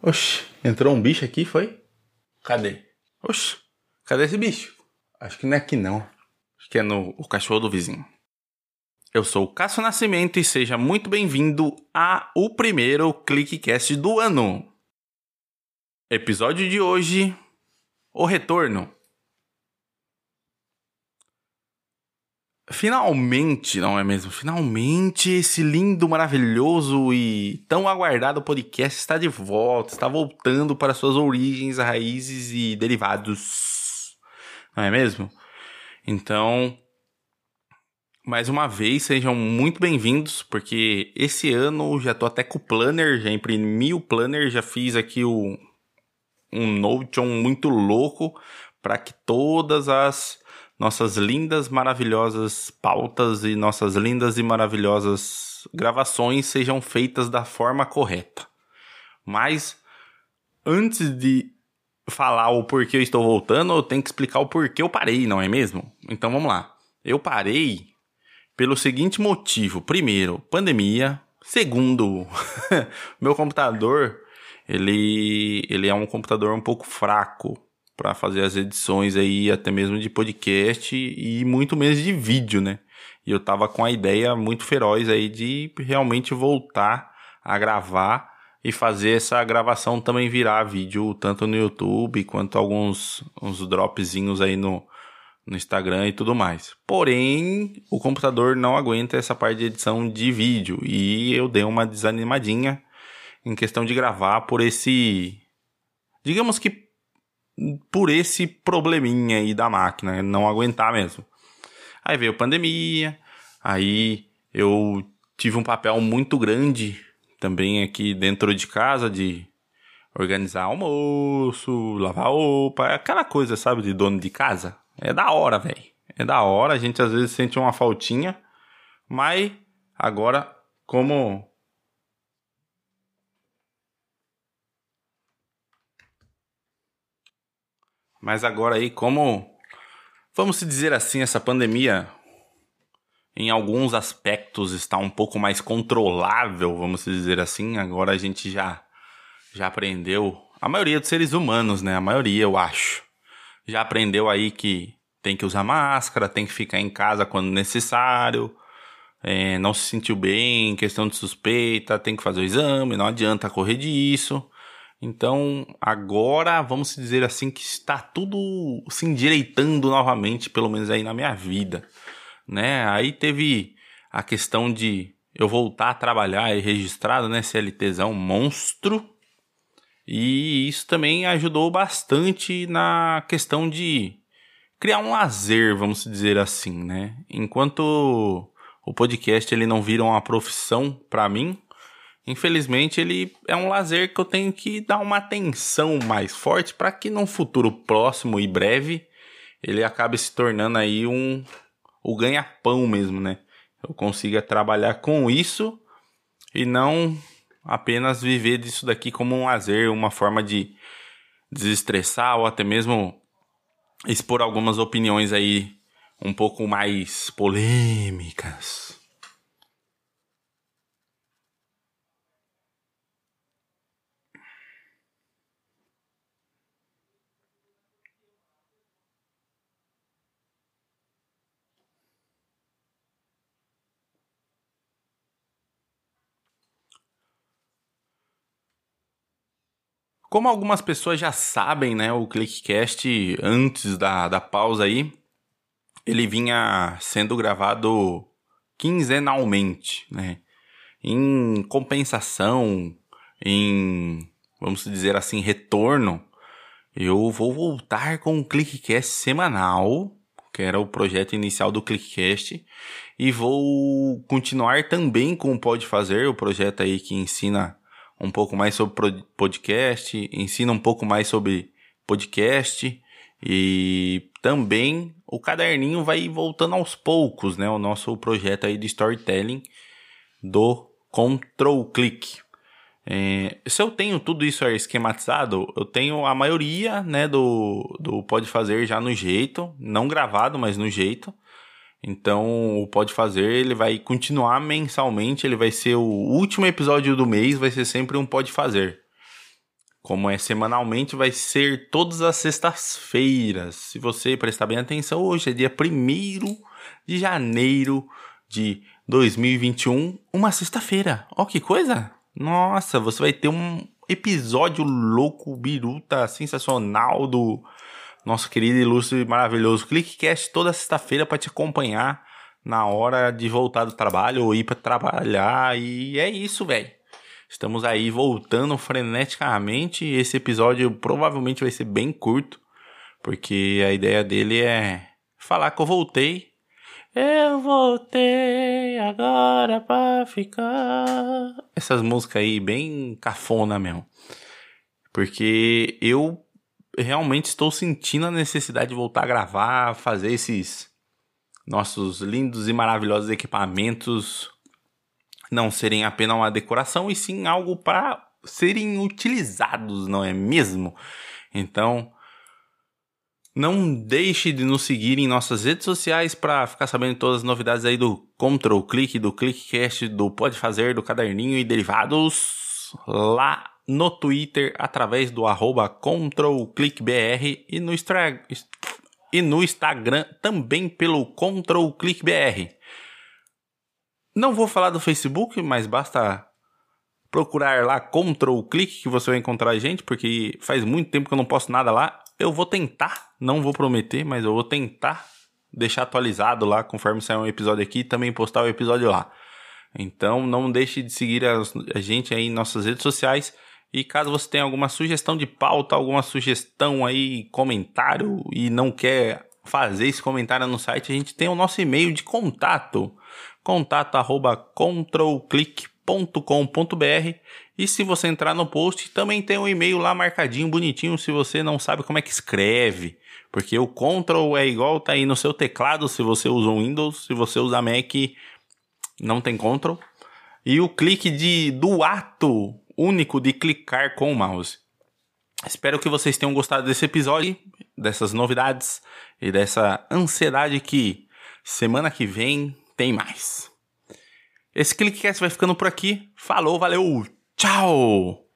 Oxi, entrou um bicho aqui, foi? Cadê? Oxi, cadê esse bicho? Acho que não é aqui não. Acho que é no o cachorro do vizinho. Eu sou o Cássio Nascimento e seja muito bem-vindo a o primeiro ClickCast do ano. Episódio de hoje: O Retorno. Finalmente, não é mesmo? Finalmente esse lindo, maravilhoso e tão aguardado podcast está de volta, está voltando para suas origens, raízes e derivados. Não é mesmo? Então, mais uma vez, sejam muito bem-vindos, porque esse ano já tô até com o planner, já imprimi o planner, já fiz aqui o, um Notion muito louco para que todas as nossas lindas, maravilhosas pautas e nossas lindas e maravilhosas gravações sejam feitas da forma correta. Mas antes de falar o porquê eu estou voltando, eu tenho que explicar o porquê eu parei, não é mesmo? Então vamos lá. Eu parei pelo seguinte motivo: primeiro, pandemia. Segundo, meu computador, ele, ele é um computador um pouco fraco para fazer as edições aí, até mesmo de podcast e muito menos de vídeo, né? E eu tava com a ideia muito feroz aí de realmente voltar a gravar e fazer essa gravação também virar vídeo, tanto no YouTube quanto alguns uns dropzinhos aí no, no Instagram e tudo mais. Porém, o computador não aguenta essa parte de edição de vídeo e eu dei uma desanimadinha em questão de gravar por esse digamos que por esse probleminha aí da máquina, não aguentar mesmo. Aí veio pandemia, aí eu tive um papel muito grande também aqui dentro de casa de organizar almoço, lavar roupa, aquela coisa, sabe, de dono de casa. É da hora, velho. É da hora, a gente às vezes sente uma faltinha, mas agora como Mas agora aí, como vamos se dizer assim, essa pandemia em alguns aspectos está um pouco mais controlável, vamos dizer assim. Agora a gente já já aprendeu, a maioria dos seres humanos, né? A maioria, eu acho. Já aprendeu aí que tem que usar máscara, tem que ficar em casa quando necessário. É, não se sentiu bem, questão de suspeita, tem que fazer o exame, não adianta correr disso. Então, agora, vamos dizer assim, que está tudo se endireitando novamente, pelo menos aí na minha vida, né? Aí teve a questão de eu voltar a trabalhar e registrado, né? CLTzão monstro. E isso também ajudou bastante na questão de criar um lazer, vamos dizer assim, né? Enquanto o podcast ele não vira uma profissão para mim, Infelizmente, ele é um lazer que eu tenho que dar uma atenção mais forte para que num futuro próximo e breve ele acabe se tornando aí um o ganha-pão mesmo, né? Eu consiga trabalhar com isso e não apenas viver disso daqui como um lazer, uma forma de desestressar ou até mesmo expor algumas opiniões aí um pouco mais polêmicas. Como algumas pessoas já sabem, né, o ClickCast, antes da, da pausa aí, ele vinha sendo gravado quinzenalmente, né? Em compensação, em, vamos dizer assim, retorno, eu vou voltar com o ClickCast semanal, que era o projeto inicial do ClickCast, e vou continuar também com o Pode Fazer, o projeto aí que ensina um pouco mais sobre podcast, ensina um pouco mais sobre podcast e também o caderninho vai voltando aos poucos, né? O nosso projeto aí de storytelling do Control Click. É, se eu tenho tudo isso esquematizado, eu tenho a maioria, né, do, do Pode Fazer já no jeito, não gravado, mas no jeito. Então, o Pode Fazer, ele vai continuar mensalmente, ele vai ser o último episódio do mês, vai ser sempre um Pode Fazer. Como é semanalmente, vai ser todas as sextas-feiras. Se você prestar bem atenção, hoje é dia 1 de janeiro de 2021, uma sexta-feira. Ó, que coisa! Nossa, você vai ter um episódio louco, biruta, sensacional do nosso querido, ilustre e maravilhoso ClickCast toda sexta-feira para te acompanhar na hora de voltar do trabalho ou ir para trabalhar. E é isso, velho. Estamos aí voltando freneticamente. Esse episódio provavelmente vai ser bem curto, porque a ideia dele é falar que eu voltei. Eu voltei agora pra ficar. Essas músicas aí, bem cafona mesmo. Porque eu realmente estou sentindo a necessidade de voltar a gravar, fazer esses nossos lindos e maravilhosos equipamentos não serem apenas uma decoração e sim algo para serem utilizados, não é mesmo? Então, não deixe de nos seguir em nossas redes sociais para ficar sabendo todas as novidades aí do Control Click, do Clickcast, do Pode Fazer, do Caderninho e derivados lá no Twitter através do arroba ControlClickBR e no, e no Instagram também pelo ControlClickBR. Não vou falar do Facebook, mas basta procurar lá Control Click que você vai encontrar a gente, porque faz muito tempo que eu não posto nada lá. Eu vou tentar, não vou prometer, mas eu vou tentar deixar atualizado lá conforme sair um episódio aqui e também postar o episódio lá. Então não deixe de seguir a, a gente aí em nossas redes sociais. E caso você tenha alguma sugestão de pauta, alguma sugestão aí, comentário e não quer fazer esse comentário no site, a gente tem o nosso e-mail de contato, contato@controlclick.com.br e se você entrar no post, também tem um e-mail lá marcadinho, bonitinho, se você não sabe como é que escreve. Porque o Control é igual tá aí no seu teclado se você usa um Windows, se você usa Mac, não tem Control. E o clique de do ato único de clicar com o mouse. Espero que vocês tenham gostado desse episódio, dessas novidades e dessa ansiedade que semana que vem tem mais. Esse ClickCast vai ficando por aqui. Falou, valeu, tchau!